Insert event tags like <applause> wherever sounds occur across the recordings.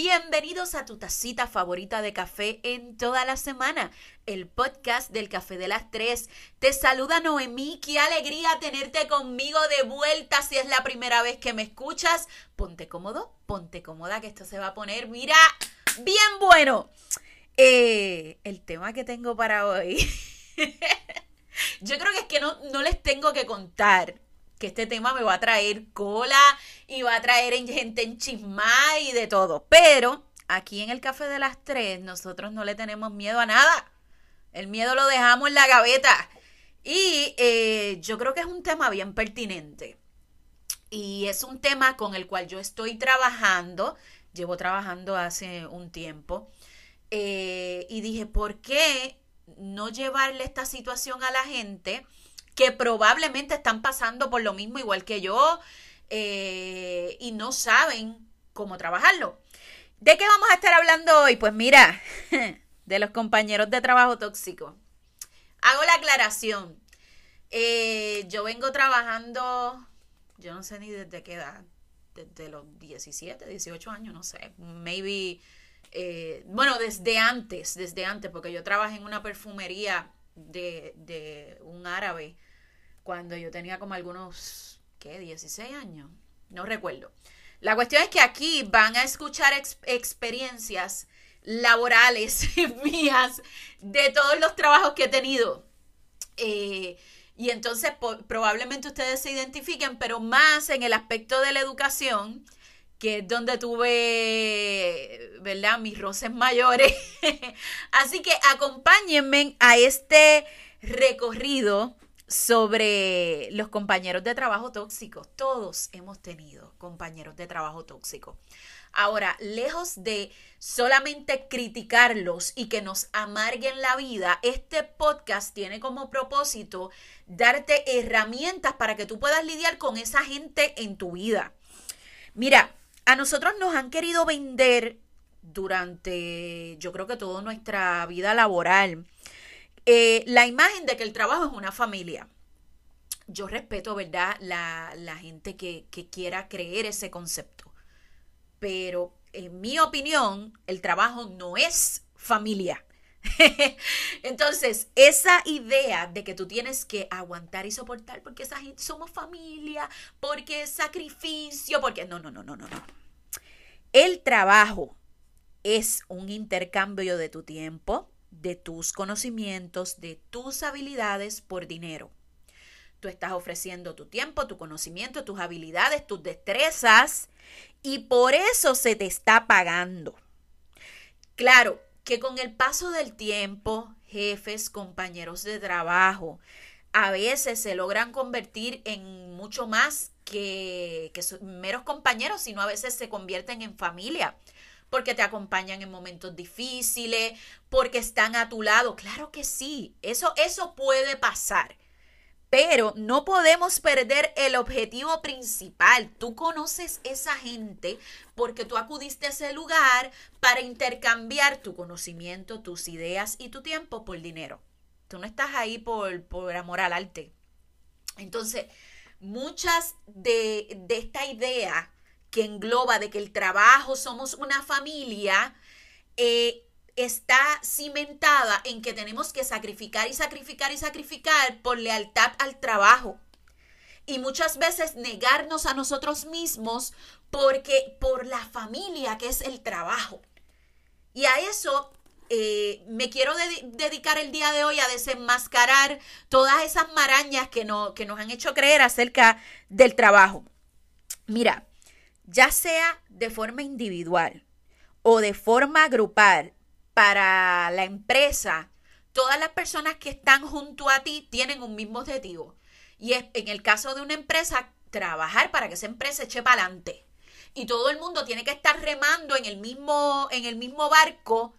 Bienvenidos a tu tacita favorita de café en toda la semana, el podcast del Café de las Tres. Te saluda Noemí, qué alegría tenerte conmigo de vuelta si es la primera vez que me escuchas. Ponte cómodo, ponte cómoda, que esto se va a poner, mira, bien bueno. Eh, el tema que tengo para hoy, <laughs> yo creo que es que no, no les tengo que contar que este tema me va a traer cola y va a traer gente en chisma y de todo. Pero aquí en el Café de las Tres nosotros no le tenemos miedo a nada. El miedo lo dejamos en la gaveta. Y eh, yo creo que es un tema bien pertinente. Y es un tema con el cual yo estoy trabajando. Llevo trabajando hace un tiempo. Eh, y dije, ¿por qué no llevarle esta situación a la gente? Que probablemente están pasando por lo mismo igual que yo eh, y no saben cómo trabajarlo. ¿De qué vamos a estar hablando hoy? Pues mira, <laughs> de los compañeros de trabajo tóxicos. Hago la aclaración. Eh, yo vengo trabajando, yo no sé ni desde qué edad, desde los 17, 18 años, no sé, maybe, eh, bueno, desde antes, desde antes, porque yo trabajé en una perfumería de, de un árabe cuando yo tenía como algunos, ¿qué? 16 años. No recuerdo. La cuestión es que aquí van a escuchar experiencias laborales <laughs> mías de todos los trabajos que he tenido. Eh, y entonces probablemente ustedes se identifiquen, pero más en el aspecto de la educación, que es donde tuve, ¿verdad? Mis roces mayores. <laughs> Así que acompáñenme a este recorrido sobre los compañeros de trabajo tóxicos. Todos hemos tenido compañeros de trabajo tóxicos. Ahora, lejos de solamente criticarlos y que nos amarguen la vida, este podcast tiene como propósito darte herramientas para que tú puedas lidiar con esa gente en tu vida. Mira, a nosotros nos han querido vender durante, yo creo que toda nuestra vida laboral, eh, la imagen de que el trabajo es una familia. Yo respeto, ¿verdad?, la, gente que, que quiera creer ese concepto. Pero en mi opinión, el trabajo no es familia. <laughs> Entonces, esa idea de que tú tienes que aguantar y soportar porque somos familia, porque es sacrificio, porque no, no, no, no, no, no. El trabajo es un intercambio de tu tiempo, de tus conocimientos, de tus habilidades por dinero. Tú estás ofreciendo tu tiempo, tu conocimiento, tus habilidades, tus destrezas y por eso se te está pagando. Claro que con el paso del tiempo, jefes, compañeros de trabajo, a veces se logran convertir en mucho más que, que meros compañeros, sino a veces se convierten en familia porque te acompañan en momentos difíciles, porque están a tu lado. Claro que sí, eso, eso puede pasar. Pero no podemos perder el objetivo principal. Tú conoces esa gente porque tú acudiste a ese lugar para intercambiar tu conocimiento, tus ideas y tu tiempo por dinero. Tú no estás ahí por, por amor al arte. Entonces, muchas de, de esta idea que engloba de que el trabajo somos una familia, eh, está cimentada en que tenemos que sacrificar y sacrificar y sacrificar por lealtad al trabajo. Y muchas veces negarnos a nosotros mismos porque por la familia que es el trabajo. Y a eso eh, me quiero dedicar el día de hoy a desenmascarar todas esas marañas que, no, que nos han hecho creer acerca del trabajo. Mira, ya sea de forma individual o de forma grupal para la empresa, todas las personas que están junto a ti tienen un mismo objetivo. Y es, en el caso de una empresa, trabajar para que esa empresa eche para adelante. Y todo el mundo tiene que estar remando en el mismo, en el mismo barco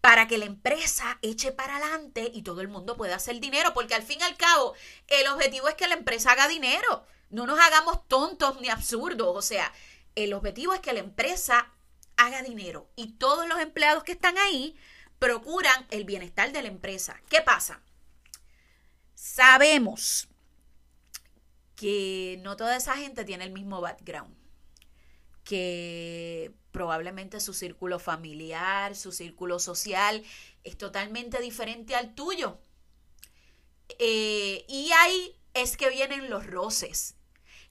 para que la empresa eche para adelante y todo el mundo pueda hacer dinero, porque al fin y al cabo el objetivo es que la empresa haga dinero. No nos hagamos tontos ni absurdos, o sea, el objetivo es que la empresa haga dinero y todos los empleados que están ahí procuran el bienestar de la empresa. ¿Qué pasa? Sabemos que no toda esa gente tiene el mismo background, que probablemente su círculo familiar, su círculo social es totalmente diferente al tuyo. Eh, y ahí es que vienen los roces.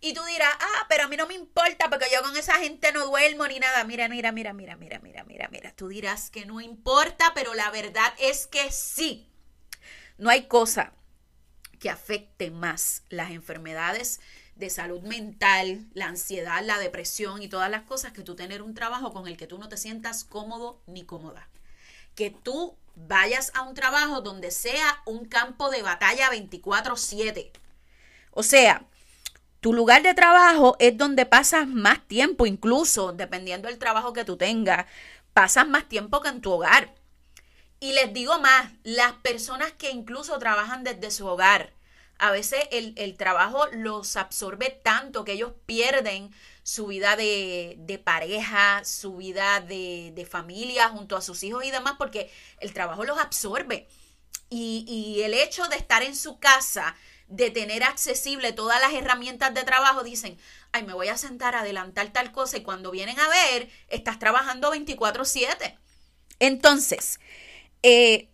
Y tú dirás, ah, pero a mí no me importa porque yo con esa gente no duermo ni nada. Mira, mira, mira, mira, mira, mira, mira, mira. Tú dirás que no importa, pero la verdad es que sí. No hay cosa que afecte más las enfermedades de salud mental, la ansiedad, la depresión y todas las cosas que tú tener un trabajo con el que tú no te sientas cómodo ni cómoda. Que tú vayas a un trabajo donde sea un campo de batalla 24/7. O sea, tu lugar de trabajo es donde pasas más tiempo, incluso dependiendo del trabajo que tú tengas, pasas más tiempo que en tu hogar. Y les digo más, las personas que incluso trabajan desde su hogar, a veces el, trabajo los absorbe tanto que ellos pierden su vida de, pareja, su vida de, de, familia junto a sus hijos y demás, porque el trabajo los absorbe. Y, y el hecho de estar en su casa, de tener accesible todas las herramientas de trabajo, dicen, ay, me voy a sentar a adelantar tal cosa y cuando vienen a ver, estás trabajando 24/7. Entonces, eh,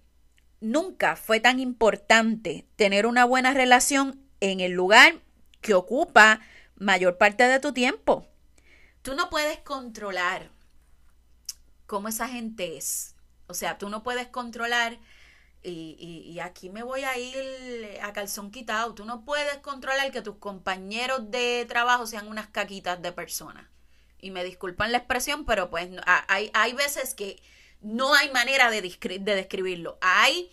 nunca fue tan importante tener una buena relación en el lugar que ocupa mayor parte de tu tiempo. Tú no puedes controlar cómo esa gente es. O sea, tú no puedes controlar, y, y, aquí me voy a ir a calzón quitado, tú no puedes controlar que tus compañeros de trabajo sean unas caquitas de personas. Y me disculpan la expresión, pero pues hay, hay veces que no hay manera de, de describirlo. Hay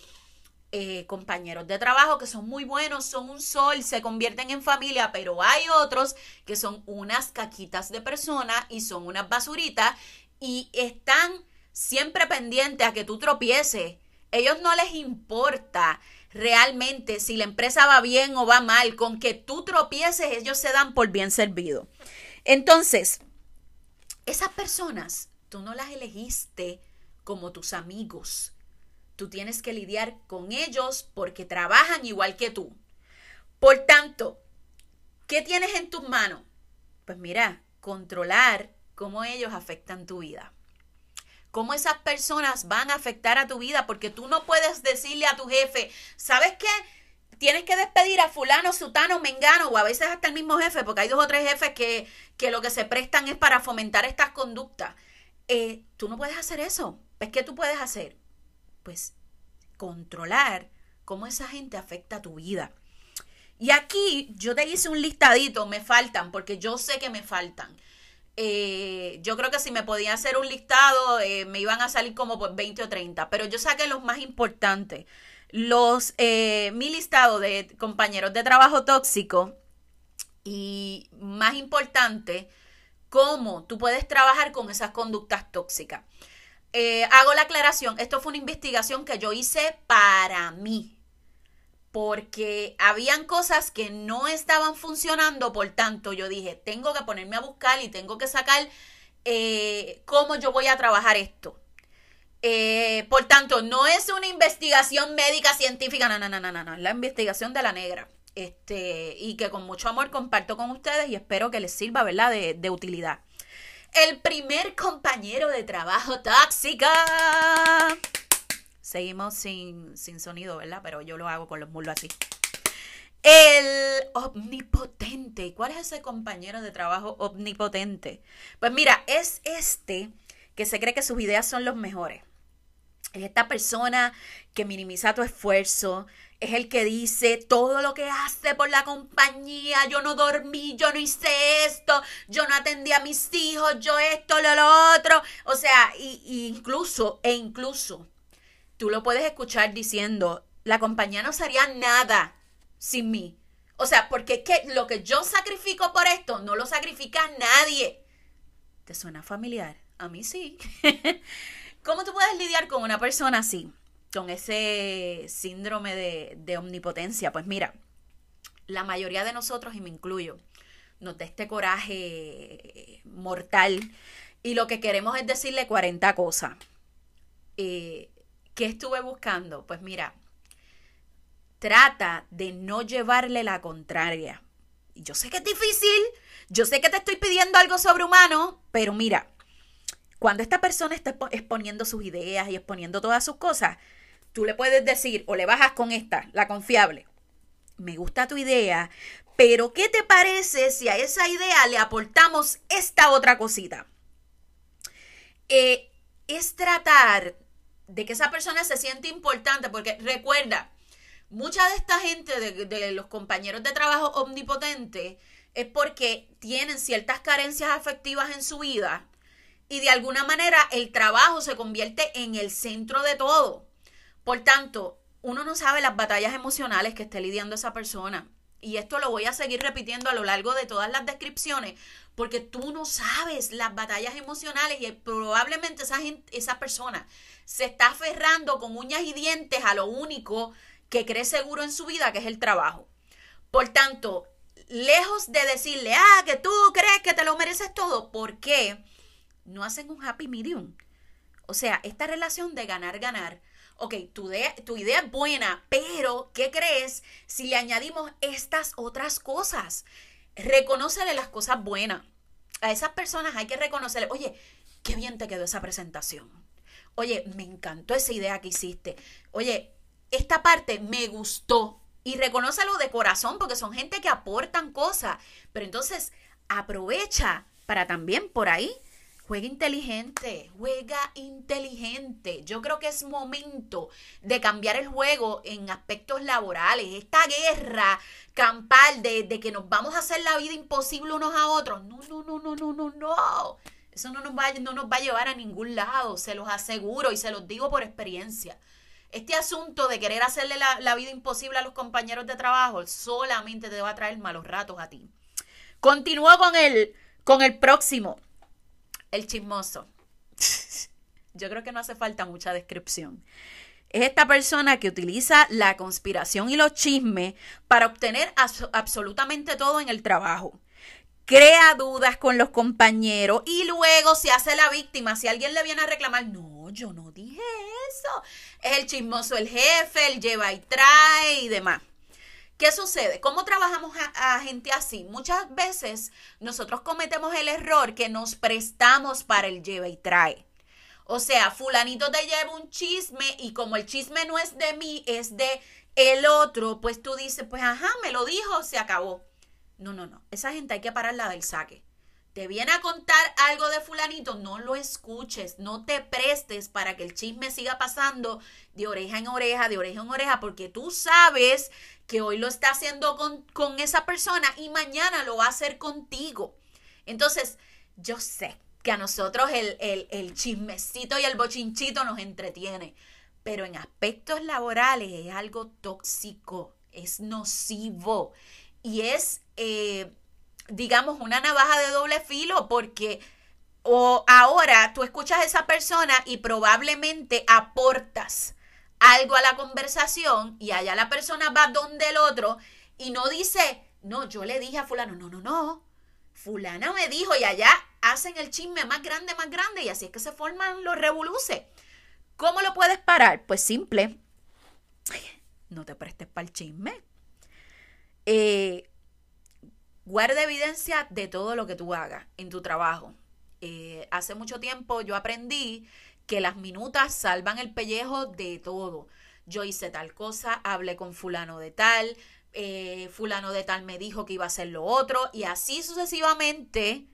eh, compañeros de trabajo que son muy buenos, son un sol, se convierten en familia, pero hay otros que son unas caquitas de persona y son unas basuritas y están siempre pendientes a que tú tropieces. Ellos no les importa realmente si la empresa va bien o va mal, con que tú tropieces, ellos se dan por bien servido. Entonces, esas personas, tú no las elegiste como tus amigos. Tú tienes que lidiar con ellos porque trabajan igual que tú. Por tanto, ¿qué tienes en tus manos? Pues mira, controlar cómo ellos afectan tu vida. Cómo esas personas van a afectar a tu vida, porque tú no puedes decirle a tu jefe, ¿sabes qué? Tienes que despedir a fulano, sutano, mengano, o a veces hasta el mismo jefe, porque hay dos o tres jefes que, que lo que se prestan es para fomentar estas conductas. Eh, tú no puedes hacer eso. Pues, ¿qué tú puedes hacer? Pues controlar cómo esa gente afecta a tu vida. Y aquí yo te hice un listadito, me faltan, porque yo sé que me faltan. Eh, yo creo que si me podía hacer un listado, eh, me iban a salir como por 20 o 30, pero yo saqué los más importantes. Los, eh, mi listado de compañeros de trabajo tóxico y más importante, cómo tú puedes trabajar con esas conductas tóxicas. Hago la aclaración, esto fue una investigación que yo hice para mí, porque habían cosas que no estaban funcionando, por tanto yo dije, tengo que ponerme a buscar y tengo que sacar eh, cómo yo voy a trabajar esto. Eh, por tanto, no es una investigación médica científica, no, no, no, no, no, es la investigación de la negra. Este, y que con mucho amor comparto con ustedes y espero que les sirva, ¿verdad?, de, de utilidad el primer compañero de trabajo tóxico. Seguimos sin, sin sonido, ¿verdad? Pero yo lo hago con los muslos así. El omnipotente. ¿Cuál es ese compañero de trabajo omnipotente? Pues mira, es este que se cree que sus ideas son los mejores. Es esta persona que minimiza tu esfuerzo, es el que dice todo lo que hace por la compañía, yo no dormí, yo no hice esto, yo no atendí a mis hijos, yo esto, lo, lo otro. O sea, y, incluso, e incluso, tú lo puedes escuchar diciendo, la compañía no sería nada sin mí. O sea, porque que lo que yo sacrifico por esto no lo sacrifica nadie. ¿Te suena familiar? A mí sí. <laughs> ¿Cómo tú puedes lidiar con una persona así? con ese síndrome de, omnipotencia. Pues mira, la mayoría de nosotros, y me incluyo, nos da este coraje mortal y lo que queremos es decirle 40 cosas. Eh, ¿Qué estuve buscando? Pues mira, trata de no llevarle la contraria. Yo sé que es difícil, yo sé que te estoy pidiendo algo sobrehumano, pero mira, cuando esta persona está exponiendo sus ideas y exponiendo todas sus cosas, tú le puedes decir o le bajas con esta, la confiable. Me gusta tu idea, pero ¿qué te parece si a esa idea le aportamos esta otra cosita? Eh, es tratar de que esa persona se siente importante, porque recuerda, mucha de esta gente, de, de los compañeros de trabajo omnipotentes, es porque tienen ciertas carencias afectivas en su vida y de alguna manera el trabajo se convierte en el centro de todo. Por tanto, uno no sabe las batallas emocionales que esté lidiando esa persona. Y esto lo voy a seguir repitiendo a lo largo de todas las descripciones, porque tú no sabes las batallas emocionales y probablemente esa, persona se está aferrando con uñas y dientes a lo único que cree seguro en su vida, que es el trabajo. Por tanto, lejos de decirle, ah, que tú crees que te lo mereces todo, ¿por qué no hacen un happy medium? O sea, esta relación de ganar-ganar ok, tu idea, tu idea es buena, pero ¿qué crees si le añadimos estas otras cosas? Reconócele las cosas buenas. A esas personas hay que reconocerle, oye, qué bien te quedó esa presentación. Oye, me encantó esa idea que hiciste. Oye, esta parte me gustó. Y reconócelo de corazón porque son gente que aportan cosas. Pero entonces aprovecha para también por ahí Juega inteligente, juega inteligente. Yo creo que es momento de cambiar el juego en aspectos laborales. Esta guerra campal de, que nos vamos a hacer la vida imposible unos a otros. No, no, no, no, no, no, no. Eso no nos, va, no nos va a llevar a ningún lado, se los aseguro y se los digo por experiencia. Este asunto de querer hacerle la, la vida imposible a los compañeros de trabajo solamente te va a traer malos ratos a ti. Continúo con el, con el próximo. El chismoso. <laughs> Yo creo que no hace falta mucha descripción. Es esta persona que utiliza la conspiración y los chismes para obtener absolutamente todo en el trabajo. Crea dudas con los compañeros y luego se hace la víctima. Si alguien le viene a reclamar, no, yo no dije eso. Es el chismoso el jefe, el lleva y trae y demás. ¿Qué sucede? ¿Cómo trabajamos a, gente así? Muchas veces nosotros cometemos el error que nos prestamos para el lleva y trae. O sea, fulanito te lleva un chisme y como el chisme no es de mí, es de el otro, pues tú dices, pues ajá, me lo dijo, se acabó. No, no, no. Esa gente hay que pararla del saque te viene a contar algo de fulanito, no lo escuches, no te prestes para que el chisme siga pasando de oreja en oreja, de oreja en oreja, porque tú sabes que hoy lo está haciendo con, esa persona y mañana lo va a hacer contigo. Entonces, yo sé que a nosotros el, el, el chismecito y el bochinchito nos entretiene, pero en aspectos laborales es algo tóxico, es nocivo y es... Eh, digamos, una navaja de doble filo porque o ahora tú escuchas a esa persona y probablemente aportas algo a la conversación y allá la persona va donde el otro y no dice, no, yo le dije a fulano, no, no, no, fulana me dijo y allá hacen el chisme más grande, más grande y así es que se forman los revoluces. ¿Cómo lo puedes parar? Pues simple, no te prestes para el chisme. Eh, Guarda evidencia de todo lo que tú hagas en tu trabajo. Eh, hace mucho tiempo yo aprendí que las minutas salvan el pellejo de todo. Yo hice tal cosa, hablé con fulano de tal, eh, fulano de tal me dijo que iba a hacer lo otro y así sucesivamente.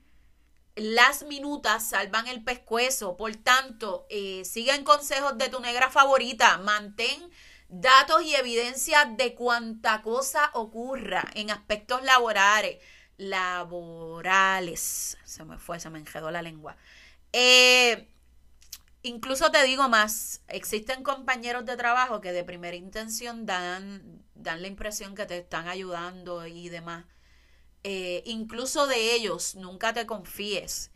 Las minutas salvan el pescuezo. Por tanto, eh, sigan consejos de tu negra favorita. Mantén datos y evidencia de cuánta cosa ocurra en aspectos laborales. Laborales. Se me fue, se me enjedó la lengua. Eh, incluso te digo más, existen compañeros de trabajo que de primera intención dan, dan la impresión que te están ayudando y demás. Eh, incluso de ellos, nunca te confíes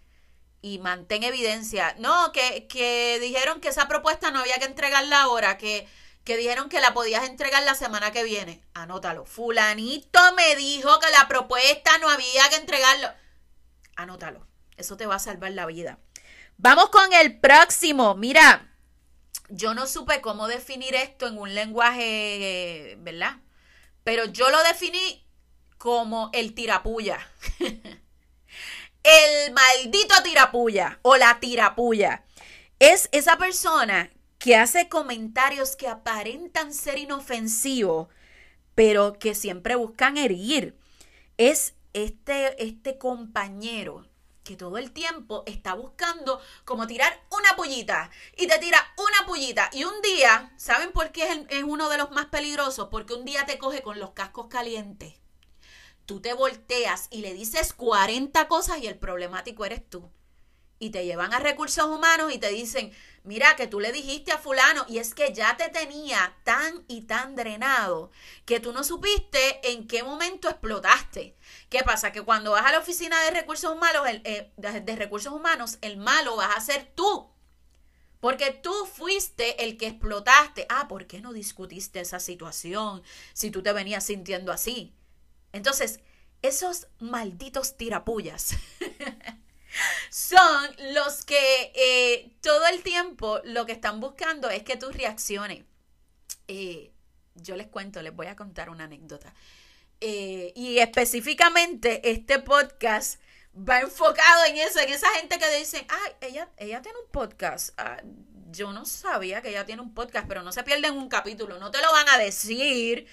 y mantén evidencia. No, que, que dijeron que esa propuesta no había que entregarla ahora, que que dijeron que la podías entregar la semana que viene. Anótalo. Fulanito me dijo que la propuesta no había que entregarlo. Anótalo. Eso te va a salvar la vida. Vamos con el próximo. Mira, yo no supe cómo definir esto en un lenguaje, ¿verdad? Pero yo lo definí como el tirapuya. <laughs> el maldito tirapulla o la tirapulla. Es esa persona que hace comentarios que aparentan ser inofensivos, pero que siempre buscan herir. Es este, este compañero que todo el tiempo está buscando como tirar una pullita y te tira una pullita y un día, ¿saben por qué es, es, uno de los más peligrosos? Porque un día te coge con los cascos calientes. Tú te volteas y le dices 40 cosas y el problemático eres tú. Y te llevan a recursos humanos y te dicen, mira que tú le dijiste a fulano y es que ya te tenía tan y tan drenado que tú no supiste en qué momento explotaste. ¿Qué pasa? Que cuando vas a la oficina de recursos humanos, el, eh, de recursos humanos, el malo vas a ser tú. Porque tú fuiste el que explotaste. Ah, ¿por qué no discutiste esa situación si tú te venías sintiendo así? Entonces, esos malditos tirapullas <laughs> son los que eh, todo el tiempo lo que están buscando es que tú reacciones. Eh, yo les cuento, les voy a contar una anécdota. Eh, y específicamente este podcast va enfocado en eso, en esa gente que dice, ay, ella, ella tiene un podcast. Ah, yo no sabía que ella tiene un podcast, pero no se pierden un capítulo, no te lo van a decir,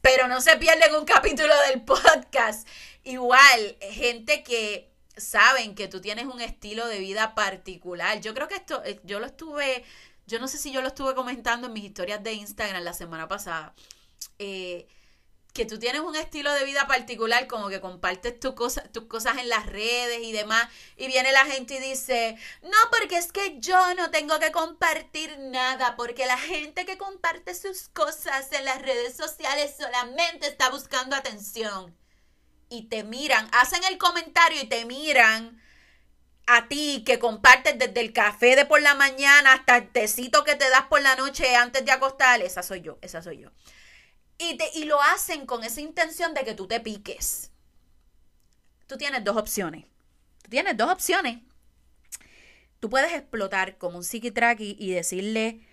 pero no se pierden un capítulo del <laughs> podcast. Igual, gente que saben que tú tienes un estilo de vida particular. Yo creo que esto, eh, yo lo estuve, yo no sé si yo lo estuve comentando en mis historias de Instagram la semana pasada. Eh, que tú tienes un estilo de vida particular, como que compartes tus cosas, tus cosas en las redes y demás, y viene la gente y dice, no, porque es que yo no tengo que compartir nada, porque la gente que comparte sus cosas en las redes sociales solamente está buscando atención y te miran, hacen el comentario y te miran a ti que compartes desde el café de por la mañana hasta el tecito que te das por la noche antes de acostar, esa soy yo, esa soy yo. Y, te, y lo hacen con esa intención de que tú te piques. Tú tienes dos opciones. Tú tienes dos opciones. Tú puedes explotar como un psiquitraqui y decirle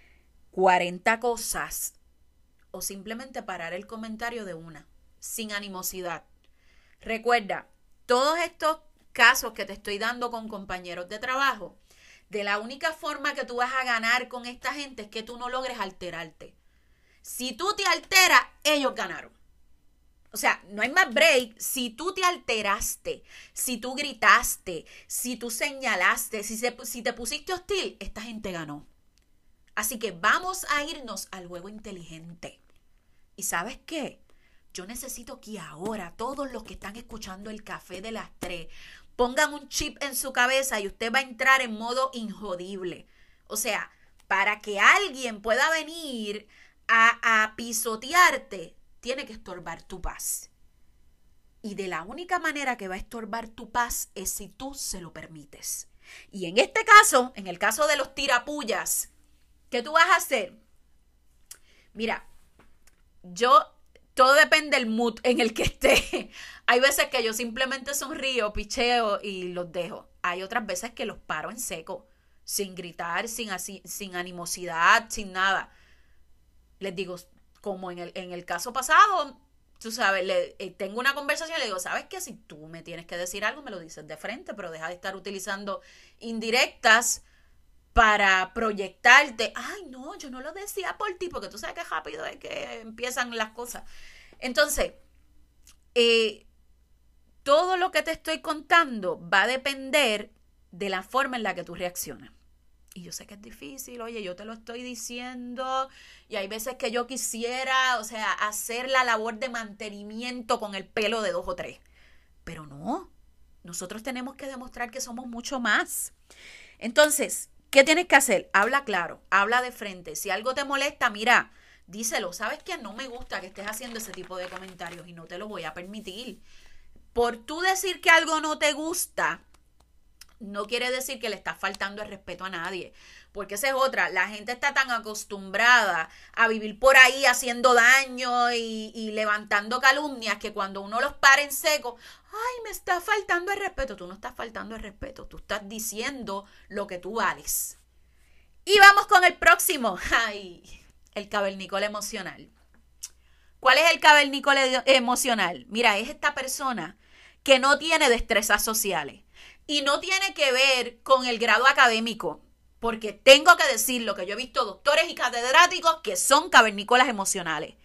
40 cosas o simplemente parar el comentario de una, sin animosidad. Recuerda, todos estos casos que te estoy dando con compañeros de trabajo, de la única forma que tú vas a ganar con esta gente es que tú no logres alterarte. Si tú te alteras, ellos ganaron. O sea, no hay más break. Si tú te alteraste, si tú gritaste, si tú señalaste, si, si te pusiste hostil, esta gente ganó. Así que vamos a irnos al juego inteligente. ¿Y sabes qué? Yo necesito que ahora todos los que están escuchando el café de las tres pongan un chip en su cabeza y usted va a entrar en modo injodible. O sea, para que alguien pueda venir a, a pisotearte, tiene que estorbar tu paz. Y de la única manera que va a estorbar tu paz es si tú se lo permites. Y en este caso, en el caso de los tirapullas, ¿qué tú vas a hacer? Mira, yo todo depende del mood en el que esté. <laughs> Hay veces que yo simplemente sonrío, picheo y los dejo. Hay otras veces que los paro en seco, sin gritar, sin, así, sin animosidad, sin nada. Les digo, como en el, en el caso pasado, tú sabes, le, eh, tengo una conversación y le digo, ¿sabes qué? Si tú me tienes que decir algo, me lo dices de frente, pero deja de estar utilizando indirectas para proyectarte, ay, no, yo no lo decía por ti, porque tú sabes que rápido es que empiezan las cosas. Entonces, eh, todo lo que te estoy contando va a depender de la forma en la que tú reaccionas. Y yo sé que es difícil, oye, yo te lo estoy diciendo, y hay veces que yo quisiera, o sea, hacer la labor de mantenimiento con el pelo de dos o tres. Pero no, nosotros tenemos que demostrar que somos mucho más. Entonces, ¿Qué tienes que hacer? Habla claro, habla de frente. Si algo te molesta, mira, díselo. ¿Sabes qué? No me gusta que estés haciendo ese tipo de comentarios y no te lo voy a permitir. Por tú decir que algo no te gusta, no quiere decir que le estás faltando el respeto a nadie. Porque esa es otra. La gente está tan acostumbrada a vivir por ahí haciendo daño y, levantando calumnias que cuando uno los para en seco, ay, me está faltando el respeto. Tú no estás faltando el respeto. Tú estás diciendo lo que tú vales. Y vamos con el próximo. <laughs> Ay, el cavernícola emocional. ¿Cuál es el cavernícola emocional? Mira, es esta persona que no tiene destrezas sociales Y no tiene que ver con el grado académico, porque tengo que decirlo que yo he visto doctores y catedráticos que son cavernícolas emocionales.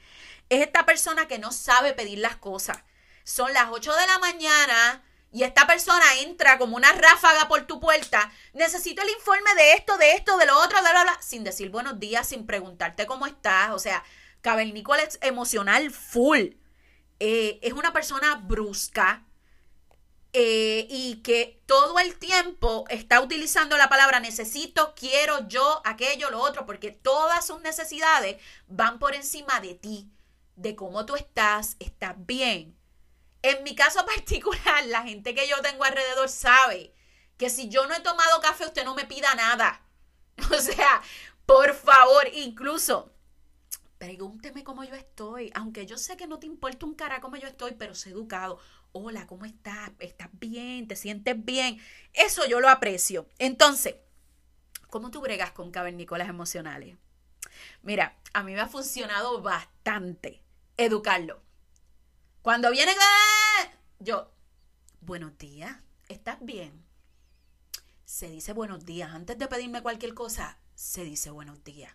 Es esta persona que no sabe pedir las cosas. Son las 8 de la mañana y esta persona entra como una ráfaga por tu puerta. Necesito el informe de esto, de esto, de lo otro, de bla, bla, sin decir buenos días, sin preguntarte cómo estás. O sea, cavernícola emocional full. Eh, es una persona brusca, eh, y que todo el tiempo está utilizando la palabra necesito, quiero, yo, aquello, lo otro, porque todas sus necesidades van por encima de ti, de cómo tú estás, estás bien. En mi caso <laughs> particular, la gente que yo tengo alrededor sabe que si yo no he tomado café, usted no me pida nada. <laughs> O sea, por favor, incluso pregúnteme cómo yo estoy, aunque yo sé que no te importa un cara cómo yo estoy, pero sé educado hola, ¿cómo estás? ¿Estás bien? ¿Te sientes bien? Eso yo lo aprecio. Entonces, ¿cómo tú bregas con cavernícolas emocionales? Mira, a mí me ha funcionado bastante educarlo. Cuando viene, yo, buenos días, ¿estás bien? Se dice buenos días. Antes de pedirme cualquier cosa, se dice buenos días.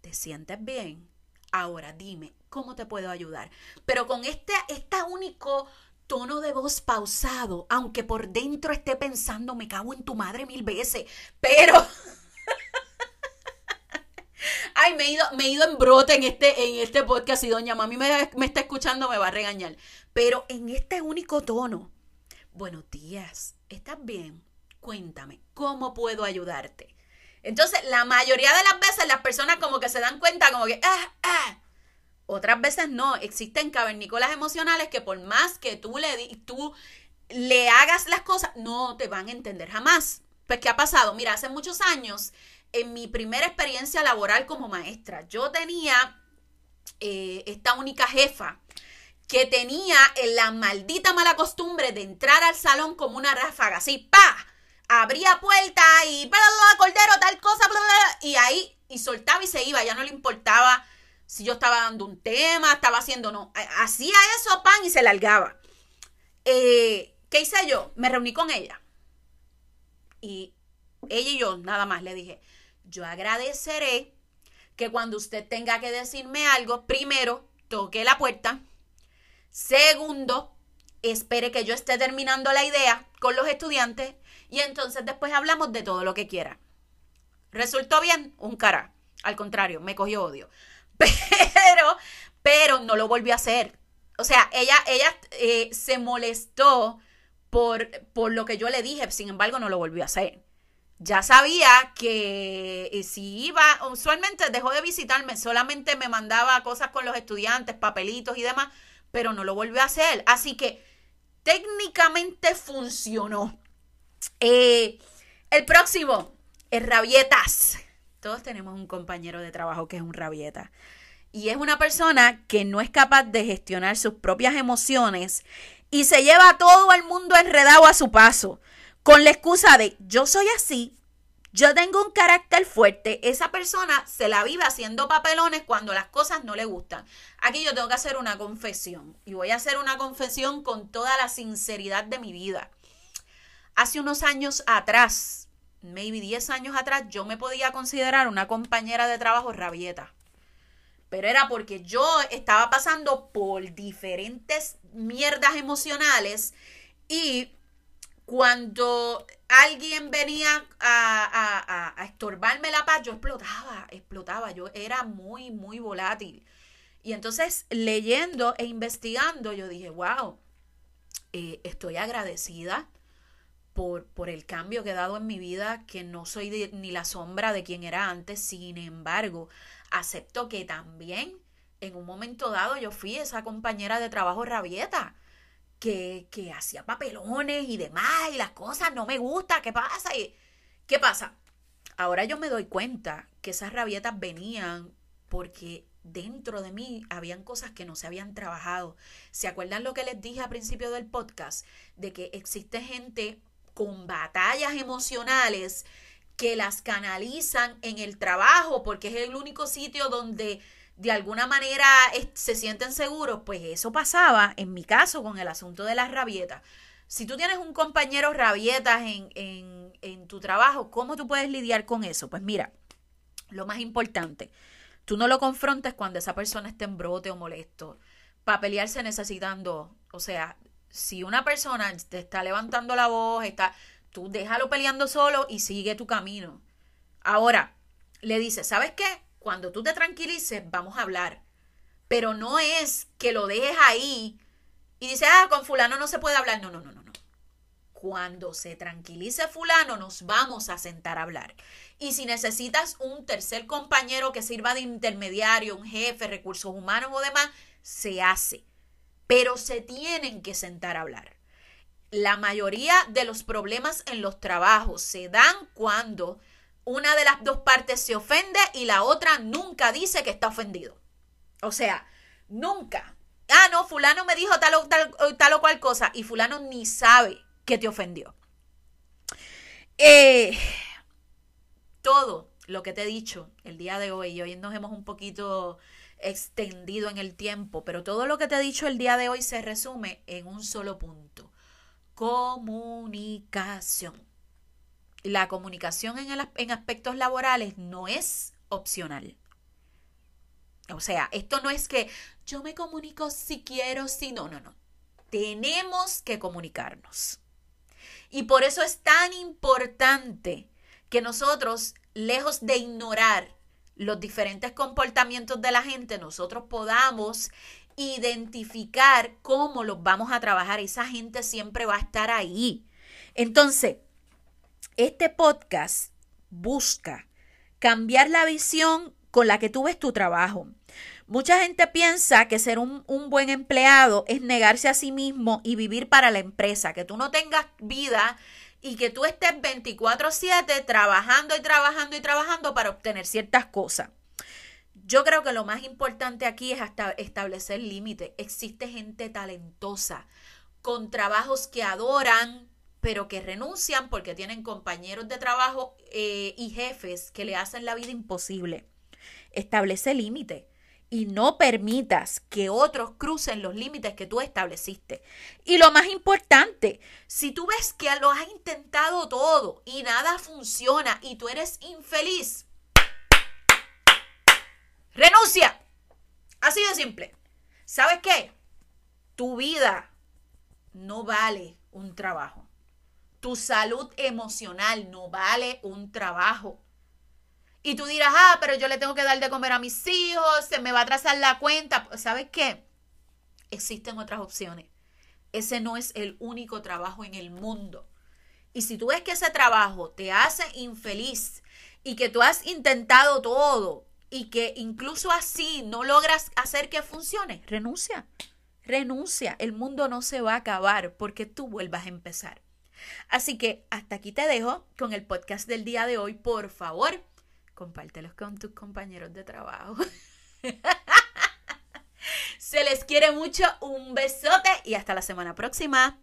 ¿Te sientes bien? Ahora dime, ¿cómo te puedo ayudar? Pero con este, este único tono de voz pausado, aunque por dentro esté pensando, me cago en tu madre mil veces, pero... <laughs> Ay, me he, ido, me he ido en brote en este, en este podcast y doña mami me, me está escuchando, me va a regañar. Pero en este único tono, buenos días, ¿estás bien? Cuéntame, ¿cómo puedo ayudarte? Entonces, la mayoría de las veces las personas como que se dan cuenta, como que, ah, ah, otras veces no, existen cavernícolas emocionales que por más que tú le, tú le hagas las cosas, no te van a entender jamás. Pues, ¿qué ha pasado? Mira, hace muchos años, en mi primera experiencia laboral como maestra, yo tenía eh, esta única jefa que tenía la maldita mala costumbre de entrar al salón como una ráfaga, así, pa, abría puerta y, bla, bla, cordero, tal cosa, bla, bla, y ahí, y soltaba y se iba, ya no le importaba si yo estaba dando un tema, estaba haciendo, no, hacía eso, pan, y se largaba. Eh, ¿Qué hice yo? Me reuní con ella. Y ella y yo, nada más, le dije, yo agradeceré que cuando usted tenga que decirme algo, primero, toque la puerta. Segundo, espere que yo esté terminando la idea con los estudiantes y entonces después hablamos de todo lo que quiera. ¿Resultó bien? Un cara. Al contrario, me cogió odio. <laughs> Pero, pero no lo volvió a hacer. O sea, ella, ella eh, se molestó por, por lo que yo le dije, sin embargo, no lo volvió a hacer. Ya sabía que eh, si iba, usualmente dejó de visitarme, solamente me mandaba cosas con los estudiantes, papelitos y demás, pero no lo volvió a hacer. Así que técnicamente funcionó. Eh, el próximo, es rabietas. Todos tenemos un compañero de trabajo que es un rabieta. Y es una persona que no es capaz de gestionar sus propias emociones y se lleva a todo el mundo enredado a su paso, con la excusa de yo soy así, yo tengo un carácter fuerte. Esa persona se la vive haciendo papelones cuando las cosas no le gustan. Aquí yo tengo que hacer una confesión y voy a hacer una confesión con toda la sinceridad de mi vida. Hace unos años atrás, maybe 10 años atrás, yo me podía considerar una compañera de trabajo rabieta. Pero era porque yo estaba pasando por diferentes mierdas emocionales y cuando alguien venía a, a, estorbarme la paz, yo explotaba, explotaba, yo era muy, muy volátil. Y entonces leyendo e investigando, yo dije, wow, eh, estoy agradecida por, por, el cambio que he dado en mi vida, que no soy ni la sombra de quien era antes, sin embargo, acepto que también en un momento dado yo fui esa compañera de trabajo rabieta, que, que hacía papelones y demás, y las cosas no me gustan, ¿qué pasa? Y, ¿Qué pasa? Ahora yo me doy cuenta que esas rabietas venían porque dentro de mí habían cosas que no se habían trabajado. ¿Se acuerdan lo que les dije al principio del podcast? De que existe gente con batallas emocionales que las canalizan en el trabajo porque es el único sitio donde de alguna manera se sienten seguros, pues eso pasaba en mi caso con el asunto de las rabietas. Si tú tienes un compañero rabietas en, en, en tu trabajo, ¿cómo tú puedes lidiar con eso? Pues mira, lo más importante, tú no lo confrontes cuando esa persona esté en brote o molesto. Para pelearse necesitando, o sea, si una persona te está levantando la voz, está, tú déjalo peleando solo y sigue tu camino. Ahora, le dices, ¿sabes qué? Cuando tú te tranquilices, vamos a hablar. Pero no es que lo dejes ahí y dices, ah, con fulano no se puede hablar. No, no, no, no, no. Cuando se tranquilice fulano, nos vamos a sentar a hablar. Y si necesitas un tercer compañero que sirva de intermediario, un jefe, recursos humanos o demás, se hace. Pero se tienen que sentar a hablar. La mayoría de los problemas en los trabajos se dan cuando una de las dos partes se ofende y la otra nunca dice que está ofendido. O sea, nunca. Ah, no, fulano me dijo tal o, tal, tal o cual cosa y fulano ni sabe que te ofendió. Eh, todo lo que te he dicho el día de hoy, y hoy nos hemos un poquito extendido en el tiempo, pero todo lo que te he dicho el día de hoy se resume en un solo punto. Comunicación la comunicación en, en aspectos laborales no es opcional. O sea, esto no es que yo me comunico si quiero, si no, no, no. Tenemos que comunicarnos. Y por eso es tan importante que nosotros, lejos de ignorar los diferentes comportamientos de la gente, nosotros podamos identificar cómo los vamos a trabajar. Esa gente siempre va a estar ahí. Entonces, este podcast busca cambiar la visión con la que tú ves tu trabajo. Mucha gente piensa que ser un, un, buen empleado es negarse a sí mismo y vivir para la empresa, que tú no tengas vida y que tú estés 24/7 trabajando y trabajando y trabajando para obtener ciertas cosas. Yo creo que lo más importante aquí es hasta establecer límites. Existe gente talentosa, con trabajos que adoran, pero que renuncian porque tienen compañeros de trabajo eh, y jefes que le hacen la vida imposible. Establece límite y no permitas que otros crucen los límites que tú estableciste. Y lo más importante, si tú ves que lo has intentado todo y nada funciona y tú eres infeliz, renuncia. Así de simple. ¿Sabes qué? Tu vida no vale un trabajo. Tu salud emocional no vale un trabajo. Y tú dirás, ah, pero yo le tengo que dar de comer a mis hijos, se me va a trazar la cuenta. ¿Sabes qué? Existen otras opciones. Ese no es el único trabajo en el mundo. Y si tú ves que ese trabajo te hace infeliz y que tú has intentado todo y que incluso así no logras hacer que funcione, renuncia. Renuncia. El mundo no se va a acabar porque tú vuelvas a empezar. Así que hasta aquí te dejo con el podcast del día de hoy. Por favor, compártelos con tus compañeros de trabajo. <laughs> Se les quiere mucho, un besote y hasta la semana próxima.